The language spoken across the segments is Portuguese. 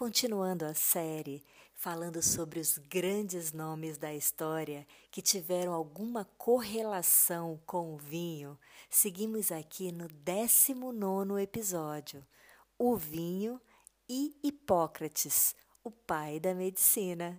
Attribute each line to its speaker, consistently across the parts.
Speaker 1: Continuando a série, falando sobre os grandes nomes da história que tiveram alguma correlação com o vinho, seguimos aqui no 19 episódio: O vinho e Hipócrates, o pai da medicina.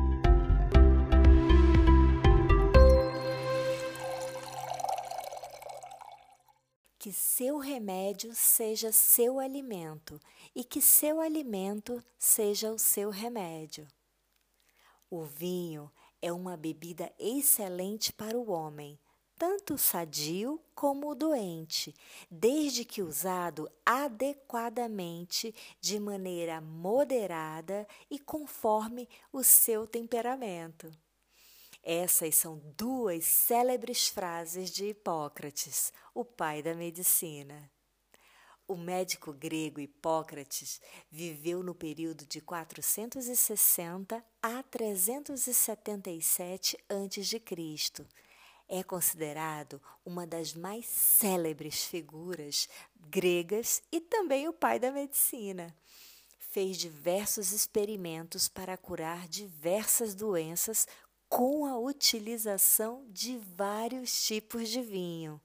Speaker 1: Que seu remédio seja seu alimento e que seu alimento seja o seu remédio. O vinho é uma bebida excelente para o homem, tanto sadio como o doente, desde que usado adequadamente, de maneira moderada e conforme o seu temperamento. Essas são duas célebres frases de Hipócrates, o pai da medicina. O médico grego Hipócrates viveu no período de 460 a 377 a.C. É considerado uma das mais célebres figuras gregas e também o pai da medicina fez diversos experimentos para curar diversas doenças com a utilização de vários tipos de vinho.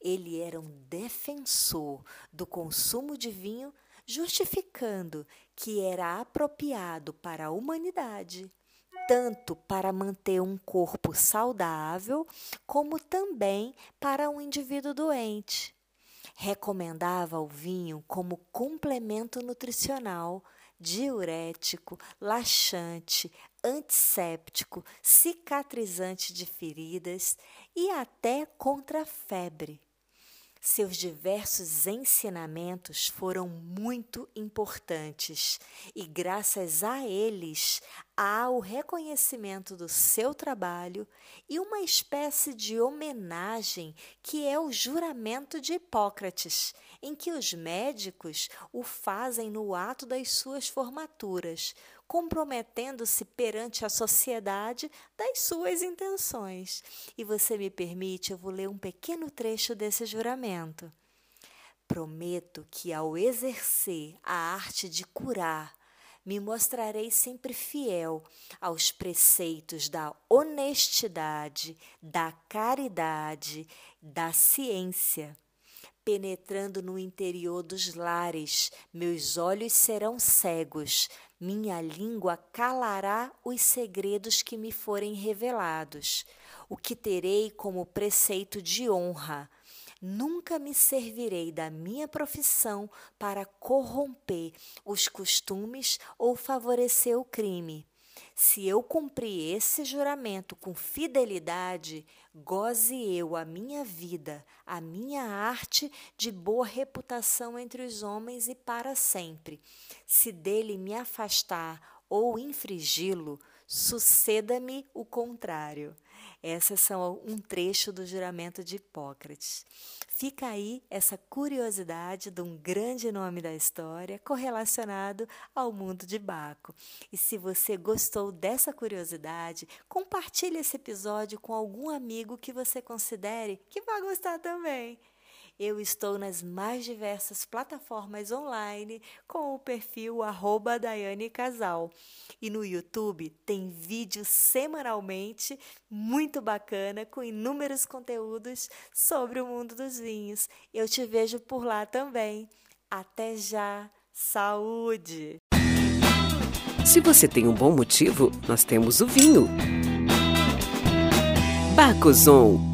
Speaker 1: Ele era um defensor do consumo de vinho, justificando que era apropriado para a humanidade, tanto para manter um corpo saudável, como também para um indivíduo doente. Recomendava o vinho como complemento nutricional diurético, laxante, antisséptico, cicatrizante de feridas e até contra a febre. Seus diversos ensinamentos foram muito importantes e, graças a eles, há o reconhecimento do seu trabalho e uma espécie de homenagem que é o juramento de Hipócrates, em que os médicos o fazem no ato das suas formaturas, comprometendo-se perante a sociedade das suas intenções. E você me permite, eu vou ler um pequeno trecho desse juramento. Prometo que, ao exercer a arte de curar, me mostrarei sempre fiel aos preceitos da honestidade, da caridade, da ciência penetrando no interior dos lares, meus olhos serão cegos, minha língua calará os segredos que me forem revelados. O que terei como preceito de honra. Nunca me servirei da minha profissão para corromper os costumes ou favorecer o crime. Se eu cumprir esse juramento com fidelidade, goze eu a minha vida, a minha arte de boa reputação entre os homens e para sempre. Se dele me afastar ou infringi-lo, suceda-me o contrário. Essas são um trecho do juramento de Hipócrates. Fica aí essa curiosidade de um grande nome da história correlacionado ao mundo de Baco. E se você gostou dessa curiosidade, compartilhe esse episódio com algum amigo que você considere que vai gostar também. Eu estou nas mais diversas plataformas online com o perfil arroba Daiane Casal. E no YouTube tem vídeo semanalmente muito bacana com inúmeros conteúdos sobre o mundo dos vinhos. Eu te vejo por lá também. Até já! Saúde!
Speaker 2: Se você tem um bom motivo, nós temos o vinho. Bacozon